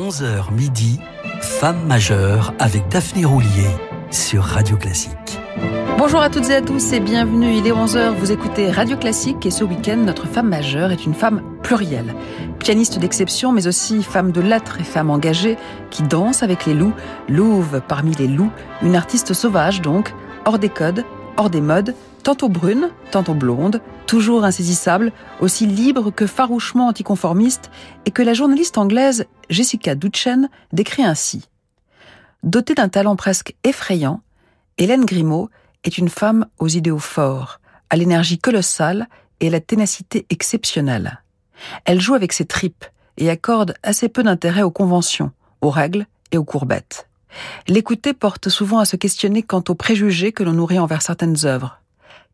11h midi, Femme majeure avec Daphné Roulier sur Radio Classique. Bonjour à toutes et à tous et bienvenue. Il est 11h, vous écoutez Radio Classique et ce week-end, notre femme majeure est une femme plurielle. Pianiste d'exception, mais aussi femme de lettres et femme engagée qui danse avec les loups, louve parmi les loups, une artiste sauvage donc, hors des codes, hors des modes, tantôt brune, tantôt blonde, toujours insaisissable, aussi libre que farouchement anticonformiste, et que la journaliste anglaise Jessica Duchen décrit ainsi. Dotée d'un talent presque effrayant, Hélène Grimaud est une femme aux idéaux forts, à l'énergie colossale et à la ténacité exceptionnelle. Elle joue avec ses tripes et accorde assez peu d'intérêt aux conventions, aux règles et aux courbettes. L'écouter porte souvent à se questionner quant aux préjugés que l'on nourrit envers certaines œuvres,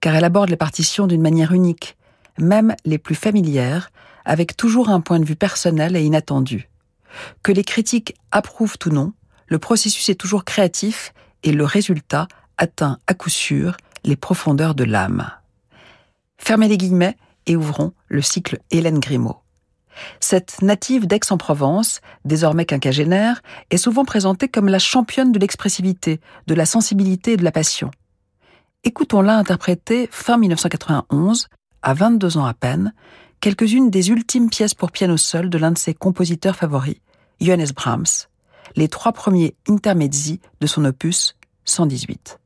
car elle aborde les partitions d'une manière unique, même les plus familières, avec toujours un point de vue personnel et inattendu. Que les critiques approuvent ou non, le processus est toujours créatif et le résultat atteint à coup sûr les profondeurs de l'âme. Fermez les guillemets et ouvrons le cycle Hélène Grimaud. Cette native d'Aix-en-Provence, désormais quinquagénaire, est souvent présentée comme la championne de l'expressivité, de la sensibilité et de la passion. Écoutons-la interpréter fin 1991, à 22 ans à peine, quelques-unes des ultimes pièces pour piano seul de l'un de ses compositeurs favoris, Johannes Brahms, les trois premiers intermezzi de son opus 118.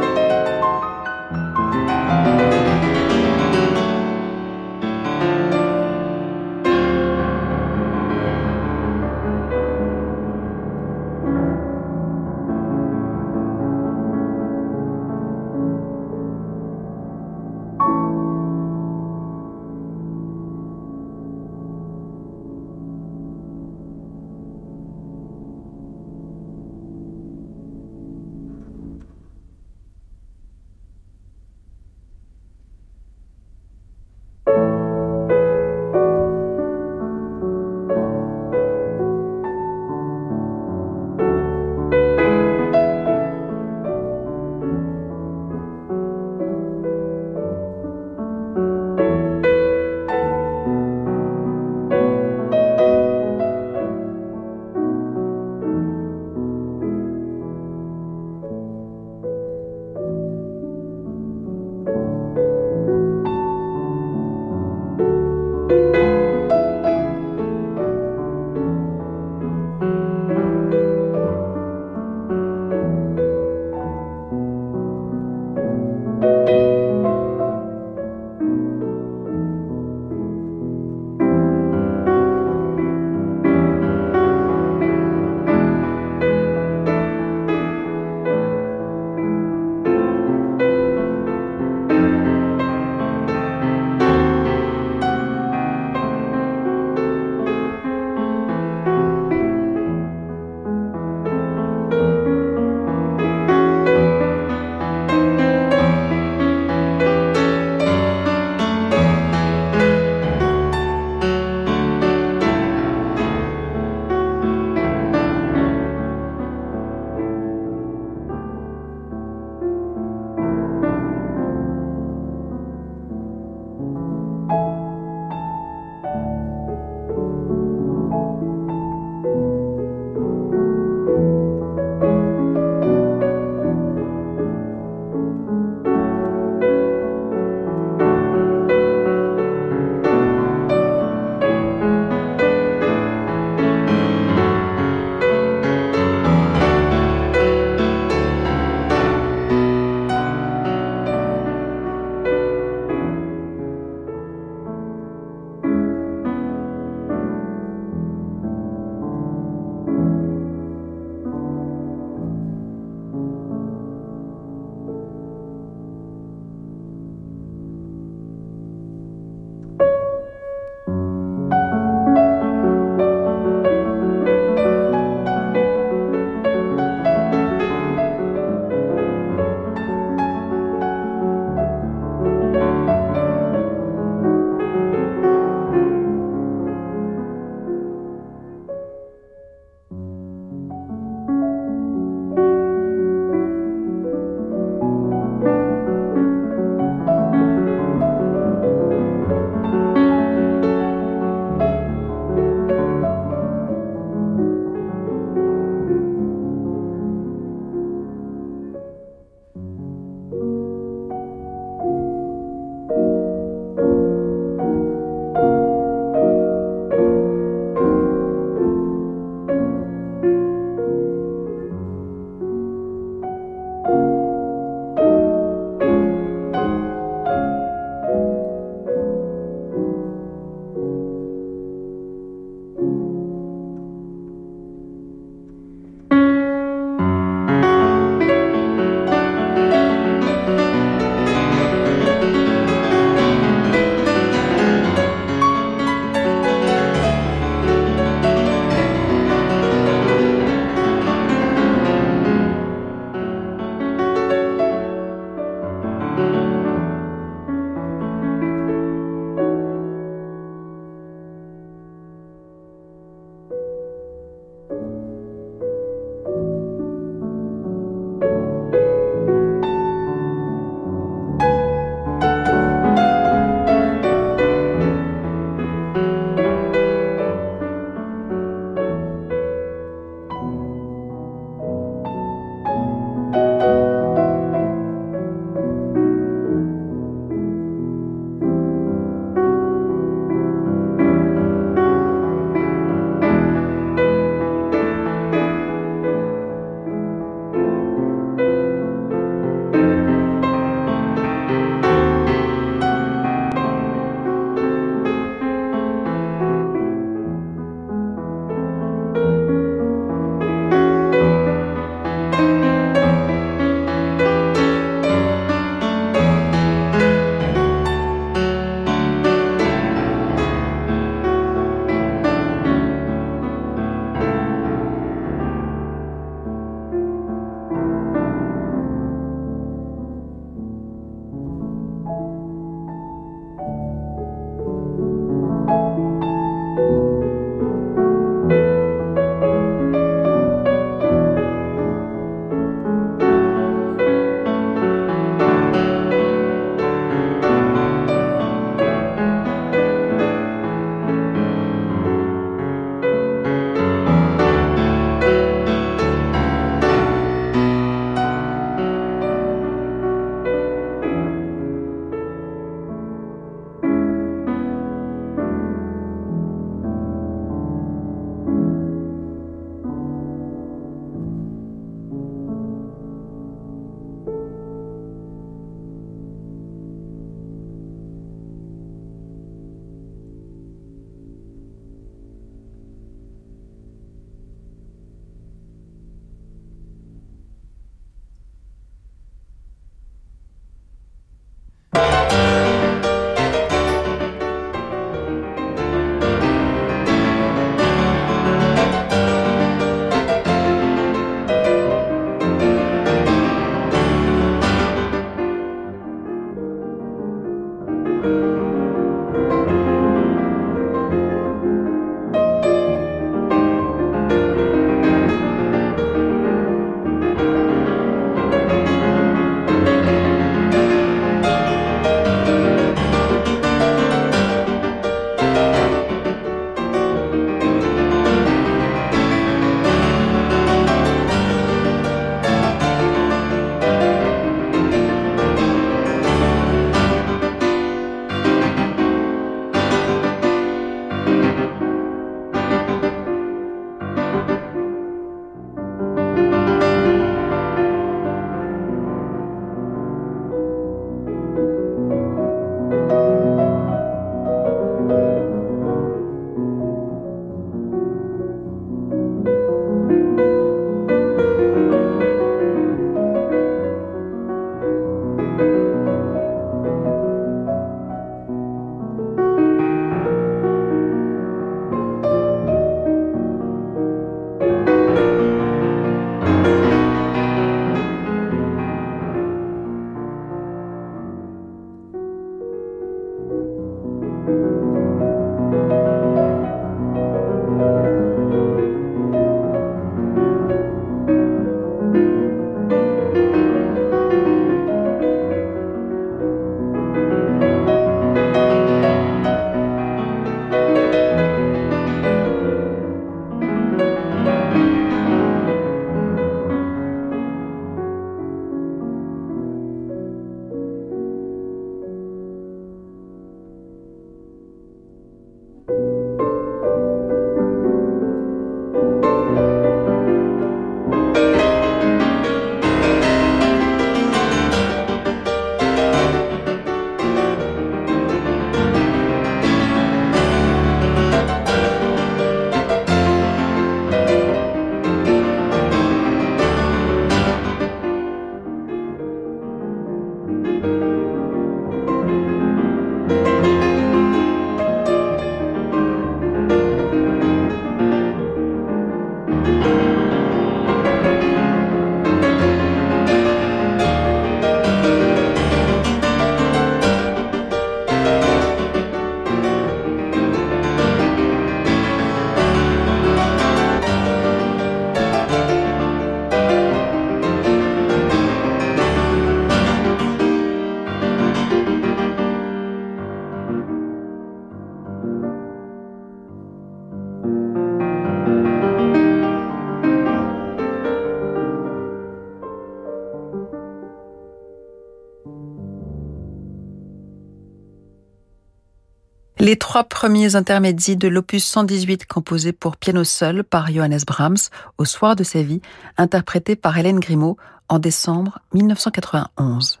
Trois premiers intermédiaires de l'opus 118 composés pour piano seul par Johannes Brahms au soir de sa vie, interprétés par Hélène Grimaud en décembre 1991.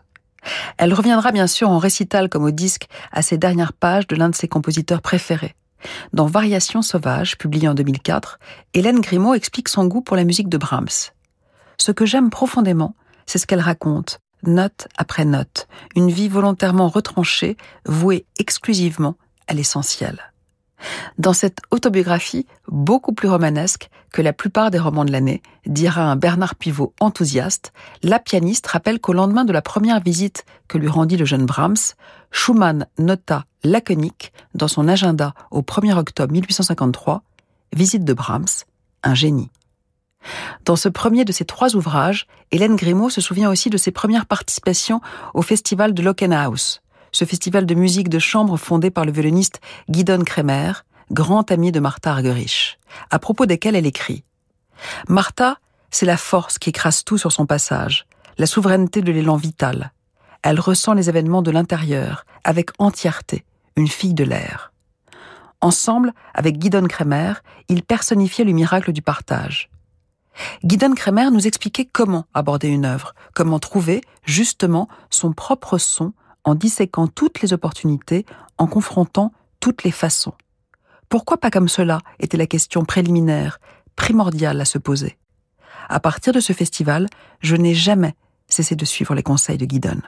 Elle reviendra bien sûr en récital comme au disque à ces dernières pages de l'un de ses compositeurs préférés. Dans Variations sauvages, publié en 2004, Hélène Grimaud explique son goût pour la musique de Brahms. Ce que j'aime profondément, c'est ce qu'elle raconte, note après note, une vie volontairement retranchée, vouée exclusivement à l'essentiel. Dans cette autobiographie, beaucoup plus romanesque que la plupart des romans de l'année, dira un Bernard Pivot enthousiaste, la pianiste rappelle qu'au lendemain de la première visite que lui rendit le jeune Brahms, Schumann nota laconique dans son agenda au 1er octobre 1853, visite de Brahms, un génie. Dans ce premier de ces trois ouvrages, Hélène Grimaud se souvient aussi de ses premières participations au festival de Lockenhaus, ce festival de musique de chambre fondé par le violoniste Guidon Kremer, grand ami de Martha Argerich, à propos desquels elle écrit Martha, c'est la force qui écrase tout sur son passage, la souveraineté de l'élan vital. Elle ressent les événements de l'intérieur, avec entièreté, une fille de l'air. Ensemble, avec Guidon Kremer, ils personnifiaient le miracle du partage. Guidon Kremer nous expliquait comment aborder une œuvre, comment trouver, justement, son propre son en disséquant toutes les opportunités, en confrontant toutes les façons. Pourquoi pas comme cela était la question préliminaire, primordiale à se poser? À partir de ce festival, je n'ai jamais cessé de suivre les conseils de Guidon.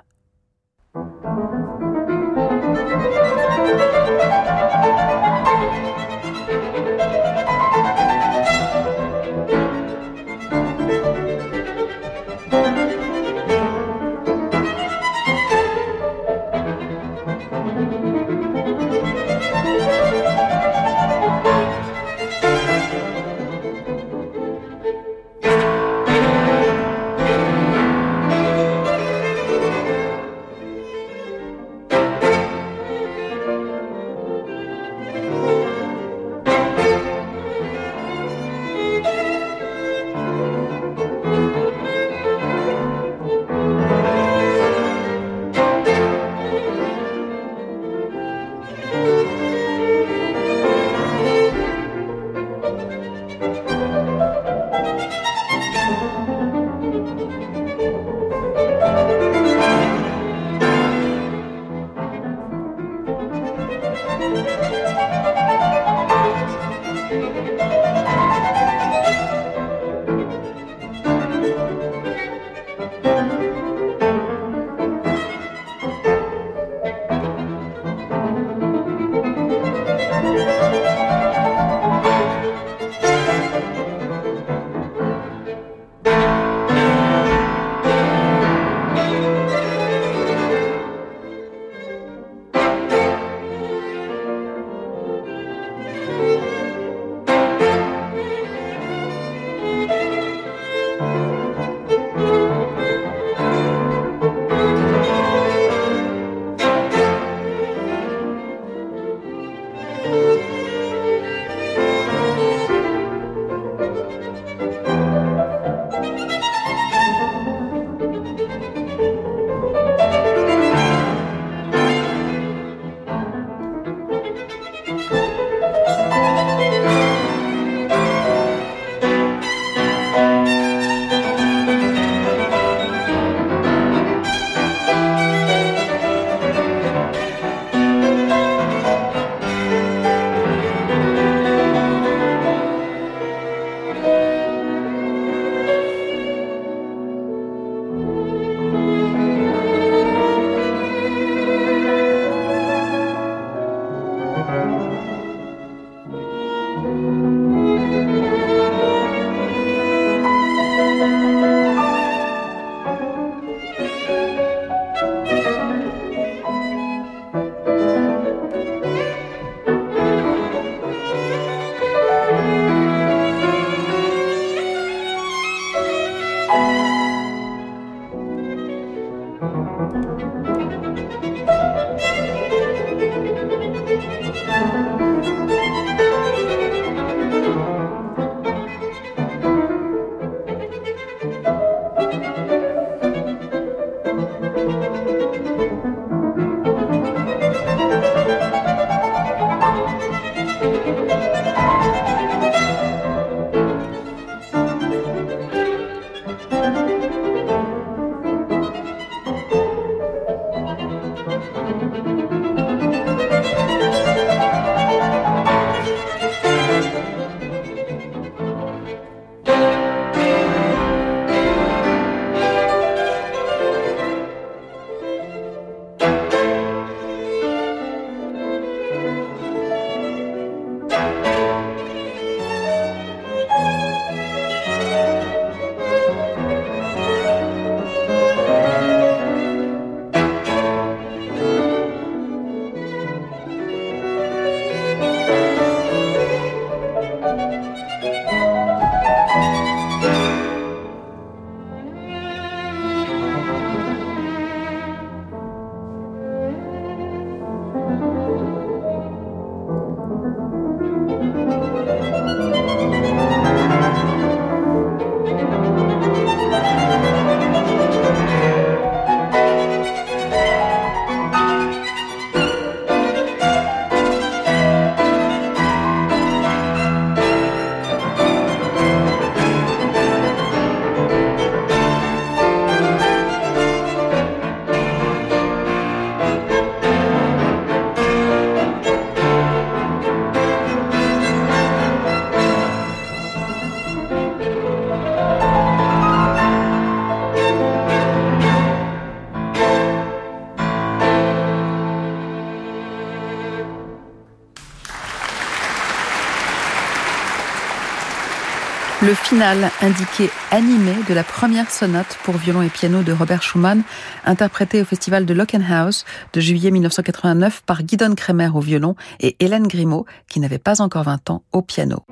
Le final indiqué animé de la première sonate pour violon et piano de Robert Schumann, interprétée au festival de Lockenhaus de juillet 1989 par Guidon Kremer au violon et Hélène Grimaud, qui n'avait pas encore 20 ans, au piano.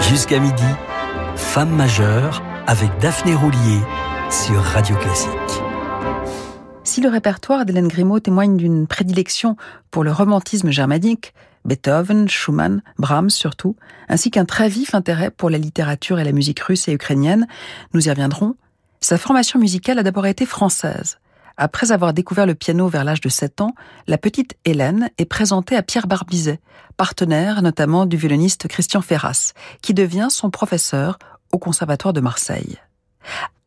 Jusqu'à midi, Femme majeure avec Daphné Roulier sur Radio Classique. Si le répertoire d'Hélène Grimaud témoigne d'une prédilection pour le romantisme germanique, Beethoven, Schumann, Brahms surtout, ainsi qu'un très vif intérêt pour la littérature et la musique russe et ukrainienne, nous y reviendrons, sa formation musicale a d'abord été française. Après avoir découvert le piano vers l'âge de 7 ans, la petite Hélène est présentée à Pierre Barbizet, partenaire notamment du violoniste Christian Ferras, qui devient son professeur au Conservatoire de Marseille.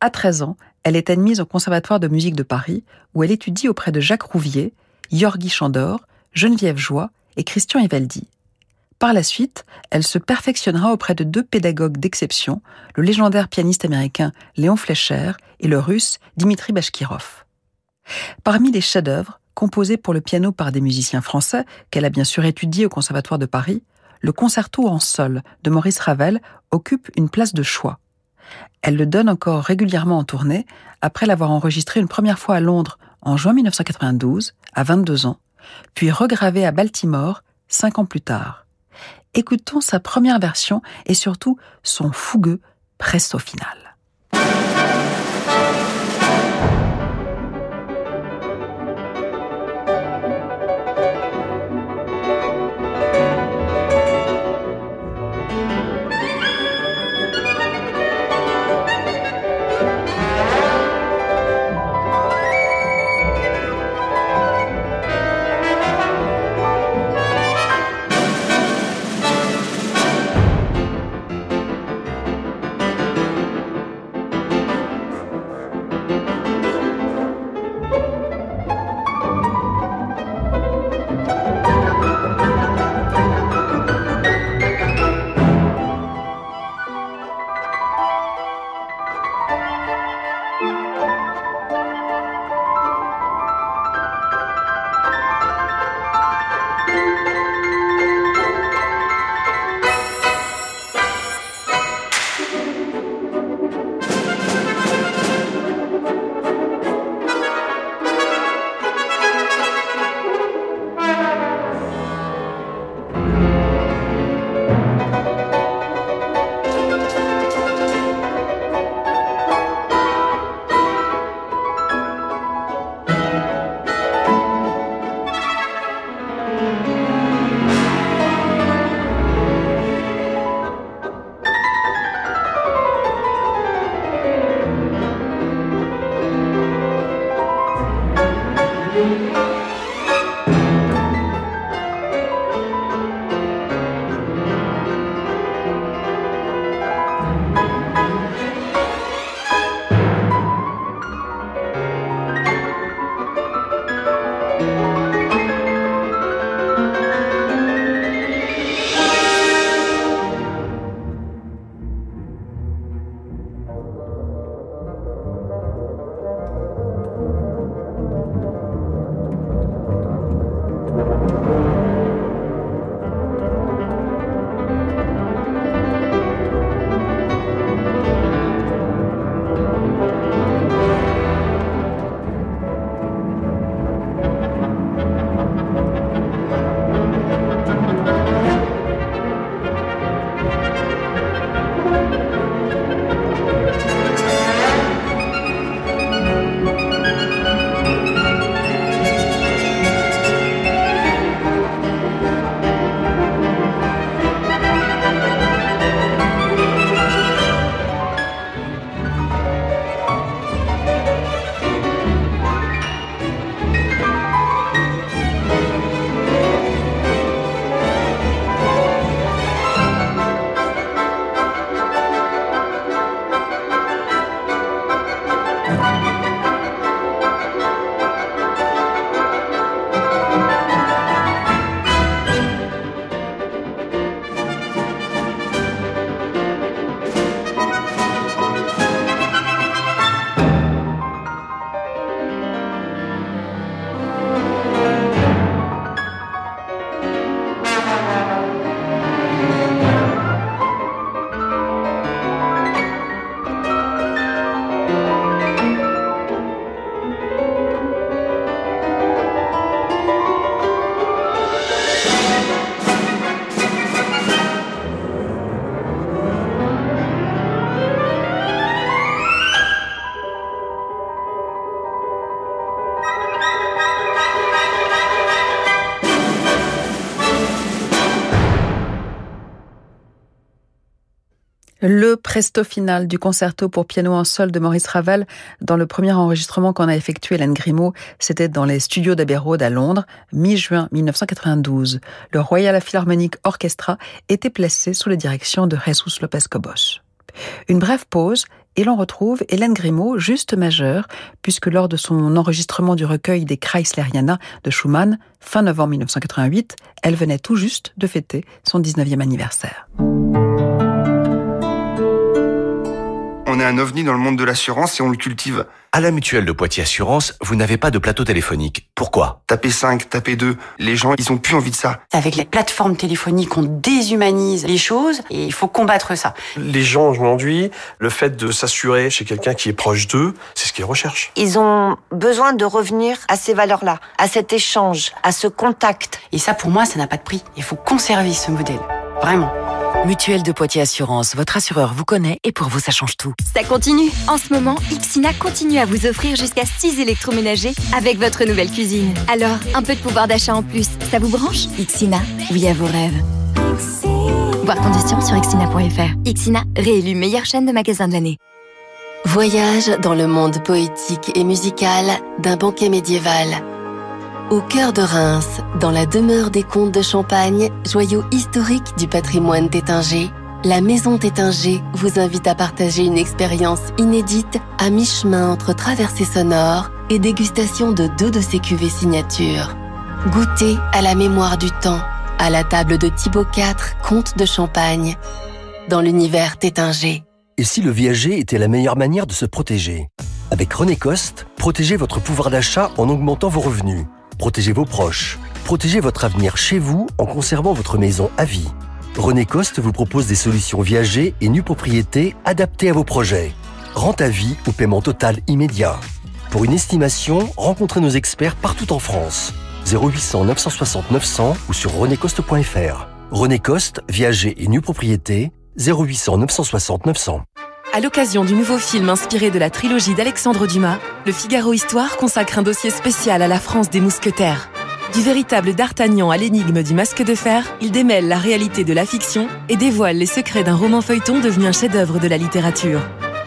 À 13 ans, elle est admise au Conservatoire de musique de Paris, où elle étudie auprès de Jacques Rouvier, Yorgi Chandor, Geneviève Joie et Christian Evaldi. Par la suite, elle se perfectionnera auprès de deux pédagogues d'exception, le légendaire pianiste américain Léon Fleischer et le russe Dimitri Bashkirov. Parmi les chefs-d'œuvre composés pour le piano par des musiciens français qu'elle a bien sûr étudiés au Conservatoire de Paris, le concerto en sol de Maurice Ravel occupe une place de choix. Elle le donne encore régulièrement en tournée après l'avoir enregistré une première fois à Londres en juin 1992, à 22 ans, puis regravé à Baltimore cinq ans plus tard. Écoutons sa première version et surtout son fougueux presto final. Presto final du concerto pour piano en sol de Maurice Ravel dans le premier enregistrement qu'on a effectué Hélène Grimaud, c'était dans les studios d'Abbey à Londres, mi-juin 1992. Le Royal Philharmonic Orchestra était placé sous la direction de Jesus Lopez Cobos. Une brève pause et l'on retrouve Hélène Grimaud, juste majeure, puisque lors de son enregistrement du recueil des Chrysleriana de Schumann, fin novembre 1988, elle venait tout juste de fêter son 19e anniversaire. On est un ovni dans le monde de l'assurance et on le cultive. À la mutuelle de Poitiers Assurance, vous n'avez pas de plateau téléphonique. Pourquoi? Taper 5, taper 2, les gens, ils ont plus envie de ça. Avec les plateformes téléphoniques, on déshumanise les choses et il faut combattre ça. Les gens aujourd'hui, le fait de s'assurer chez quelqu'un qui est proche d'eux, c'est ce qu'ils recherchent. Ils ont besoin de revenir à ces valeurs-là, à cet échange, à ce contact. Et ça, pour moi, ça n'a pas de prix. Il faut conserver ce modèle. Vraiment. Mutuelle de Poitiers Assurance, votre assureur vous connaît et pour vous ça change tout. Ça continue. En ce moment, Ixina continue à vous offrir jusqu'à 6 électroménagers avec votre nouvelle cuisine. Alors, un peu de pouvoir d'achat en plus, ça vous branche? Ixina, oui à vos rêves. Voir conditions sur ixina.fr. Ixina, réélu meilleure chaîne de magasins de l'année. Voyage dans le monde poétique et musical d'un banquet médiéval au cœur de Reims, dans la demeure des comtes de Champagne, joyau historique du patrimoine tétinger, la Maison Tétinger vous invite à partager une expérience inédite à mi-chemin entre traversée sonore et dégustation de deux de ses cuvées signatures. Goûtez à la mémoire du temps, à la table de Thibaut IV, comte de Champagne, dans l'univers Tétinger. Et si le viager était la meilleure manière de se protéger? Avec René Coste, protégez votre pouvoir d'achat en augmentant vos revenus. Protégez vos proches. Protégez votre avenir chez vous en conservant votre maison à vie. René Coste vous propose des solutions viagées et nues propriétés adaptées à vos projets. Rente à vie ou paiement total immédiat. Pour une estimation, rencontrez nos experts partout en France. 0800 960 900 ou sur renécoste.fr. René Coste, viager et nue propriété, 0800 960 900. À l'occasion du nouveau film inspiré de la trilogie d'Alexandre Dumas, Le Figaro Histoire consacre un dossier spécial à la France des mousquetaires. Du véritable d'Artagnan à l'énigme du masque de fer, il démêle la réalité de la fiction et dévoile les secrets d'un roman feuilleton devenu un chef-d'œuvre de la littérature.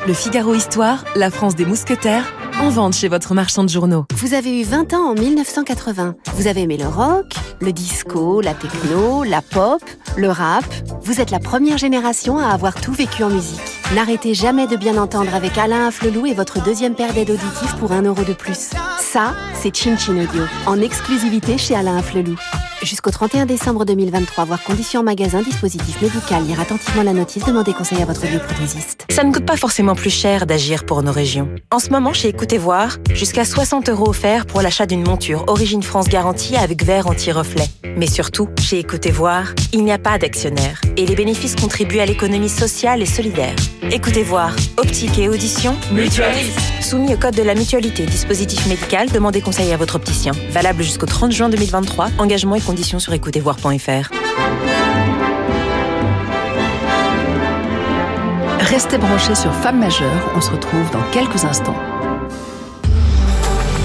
Le Figaro Histoire, La France des mousquetaires, en vente chez votre marchand de journaux. Vous avez eu 20 ans en 1980. Vous avez aimé le rock, le disco, la techno, la pop, le rap. Vous êtes la première génération à avoir tout vécu en musique. N'arrêtez jamais de bien entendre avec Alain Afflelou et votre deuxième paire d'aides auditives pour un euro de plus. Ça, c'est Chin Chin Audio, en exclusivité chez Alain Afflelou. Jusqu'au 31 décembre 2023, voir conditions en magasin, dispositif médical, lire attentivement la notice, demandez conseil à votre bioprothésiste. Ça ne coûte pas forcément plus cher d'agir pour nos régions. En ce moment, chez Écoutez Voir, jusqu'à 60 euros offerts pour l'achat d'une monture Origine France garantie avec verre anti-reflet. Mais surtout, chez Écoutez Voir, il n'y a pas d'actionnaire et les bénéfices contribuent à l'économie sociale et solidaire. Écoutez Voir, optique et audition, mutualiste. Soumis au code de la mutualité, dispositif médical, demandez conseil à votre opticien. Valable jusqu'au 30 juin 2023. Engagement et conditions sur écoutezvoir.fr. Restez branchés sur Femmes majeures, on se retrouve dans quelques instants.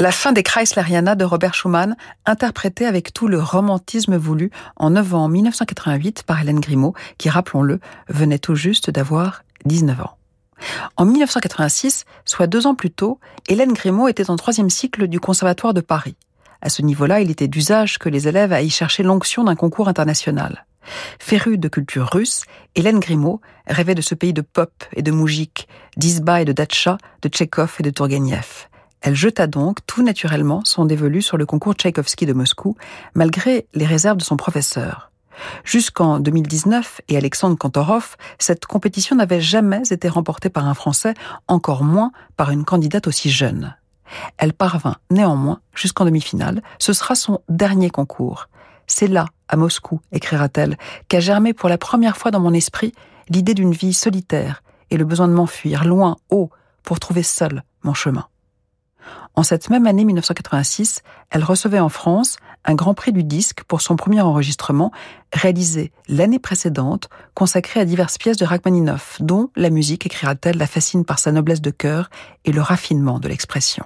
La fin des Chrysleriana de Robert Schumann, interprétée avec tout le romantisme voulu en novembre 1988 par Hélène Grimaud, qui, rappelons-le, venait tout juste d'avoir 19 ans. En 1986, soit deux ans plus tôt, Hélène Grimaud était en troisième cycle du Conservatoire de Paris. À ce niveau-là, il était d'usage que les élèves aillent chercher l'onction d'un concours international. Férue de culture russe, Hélène Grimaud rêvait de ce pays de pop et de moujik, d'Isba et de Datcha, de Tchekhov et de Turgenev. Elle jeta donc tout naturellement son dévolu sur le concours Tchaïkovski de Moscou, malgré les réserves de son professeur. Jusqu'en 2019 et Alexandre Kantorov, cette compétition n'avait jamais été remportée par un Français, encore moins par une candidate aussi jeune. Elle parvint néanmoins jusqu'en demi-finale. Ce sera son dernier concours. C'est là, à Moscou, écrira-t-elle, qu'a germé pour la première fois dans mon esprit l'idée d'une vie solitaire et le besoin de m'enfuir loin, haut, pour trouver seul mon chemin. En cette même année 1986, elle recevait en France un grand prix du disque pour son premier enregistrement, réalisé l'année précédente, consacré à diverses pièces de Rachmaninoff, dont la musique, écrira-t-elle, la fascine par sa noblesse de cœur et le raffinement de l'expression.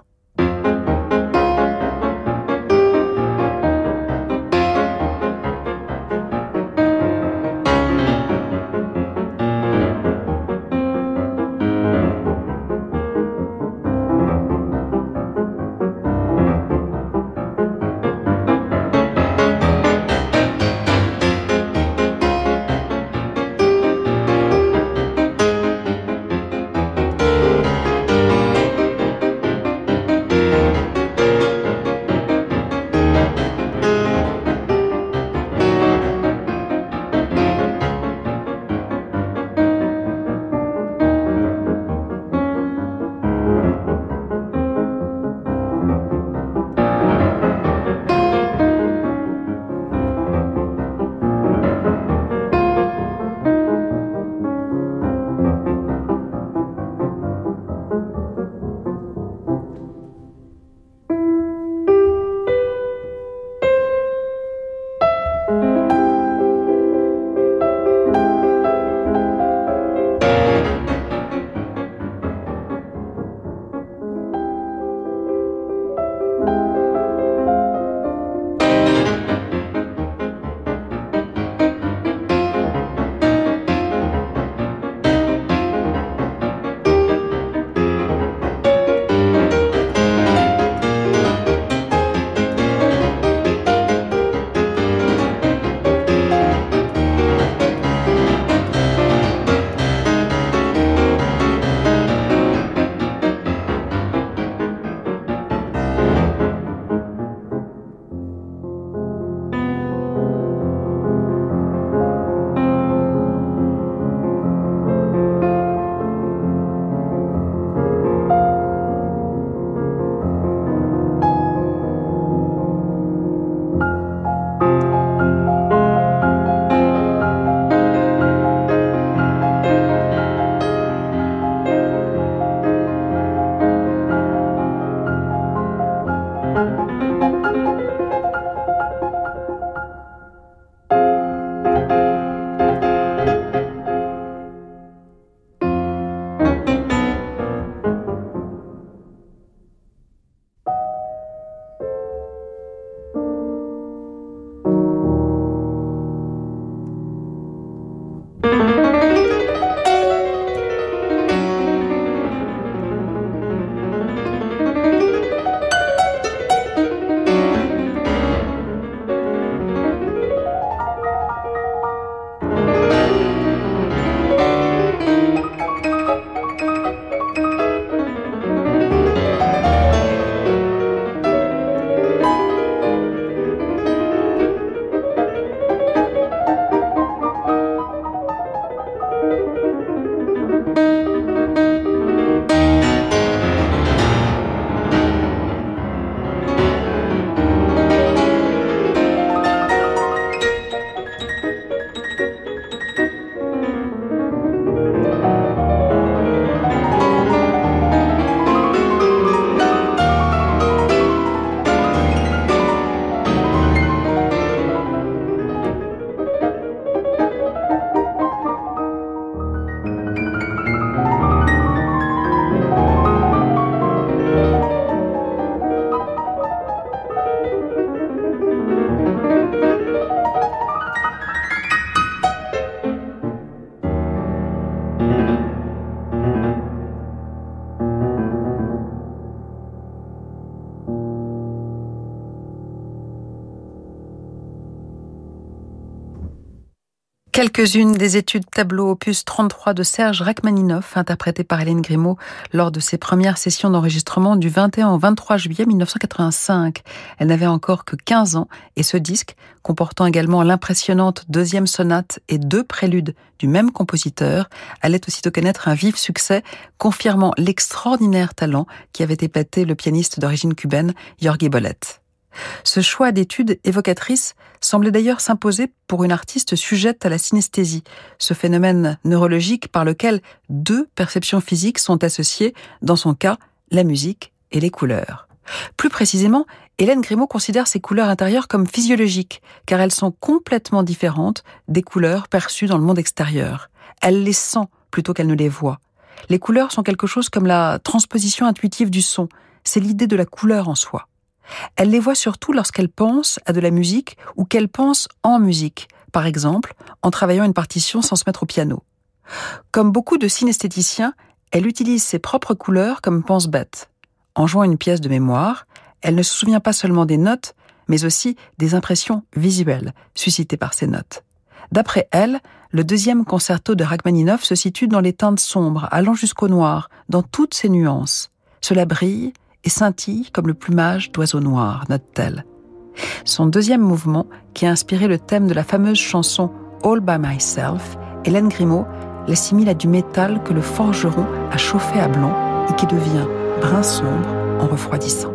Quelques-unes des études tableau opus 33 de Serge Rachmaninoff, interprétées par Hélène Grimaud lors de ses premières sessions d'enregistrement du 21 au 23 juillet 1985. Elle n'avait encore que 15 ans et ce disque, comportant également l'impressionnante deuxième sonate et deux préludes du même compositeur, allait aussitôt connaître un vif succès, confirmant l'extraordinaire talent qui avait épaté le pianiste d'origine cubaine Jorge Bolette. Ce choix d'études évocatrices semblait d'ailleurs s'imposer pour une artiste sujette à la synesthésie, ce phénomène neurologique par lequel deux perceptions physiques sont associées, dans son cas, la musique et les couleurs. Plus précisément, Hélène Grimaud considère ces couleurs intérieures comme physiologiques, car elles sont complètement différentes des couleurs perçues dans le monde extérieur. Elle les sent plutôt qu'elle ne les voit. Les couleurs sont quelque chose comme la transposition intuitive du son, c'est l'idée de la couleur en soi. Elle les voit surtout lorsqu'elle pense à de la musique ou qu'elle pense en musique, par exemple en travaillant une partition sans se mettre au piano. Comme beaucoup de synesthéticiens, elle utilise ses propres couleurs comme pense-bête. En jouant une pièce de mémoire, elle ne se souvient pas seulement des notes, mais aussi des impressions visuelles suscitées par ces notes. D'après elle, le deuxième concerto de Rachmaninoff se situe dans les teintes sombres, allant jusqu'au noir, dans toutes ses nuances. Cela brille, et scintille comme le plumage d'oiseaux noirs, note-t-elle. Son deuxième mouvement, qui a inspiré le thème de la fameuse chanson All by Myself, Hélène Grimaud l'assimile à du métal que le forgeron a chauffé à blanc et qui devient brun sombre en refroidissant.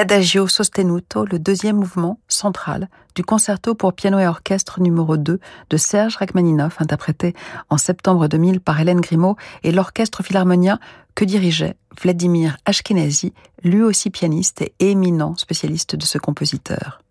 L'Adagio sostenuto, le deuxième mouvement central du concerto pour piano et orchestre numéro 2 de Serge Rachmaninoff, interprété en septembre 2000 par Hélène Grimaud et l'orchestre philharmonien que dirigeait Vladimir Ashkenazi, lui aussi pianiste et éminent spécialiste de ce compositeur.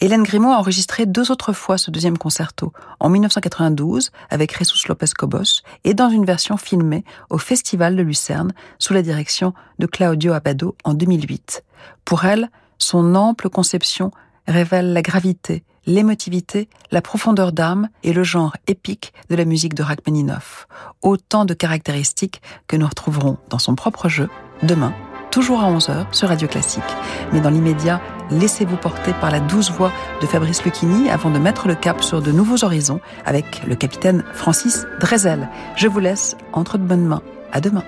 Hélène Grimaud a enregistré deux autres fois ce deuxième concerto, en 1992 avec Jesus Lopez Cobos et dans une version filmée au Festival de Lucerne sous la direction de Claudio Abado en 2008. Pour elle, son ample conception révèle la gravité, l'émotivité, la profondeur d'âme et le genre épique de la musique de Rachmaninoff. Autant de caractéristiques que nous retrouverons dans son propre jeu demain toujours à 11h sur Radio Classique. Mais dans l'immédiat, laissez-vous porter par la douce voix de Fabrice Lucchini avant de mettre le cap sur de nouveaux horizons avec le capitaine Francis Drezel. Je vous laisse entre de bonnes mains. À demain.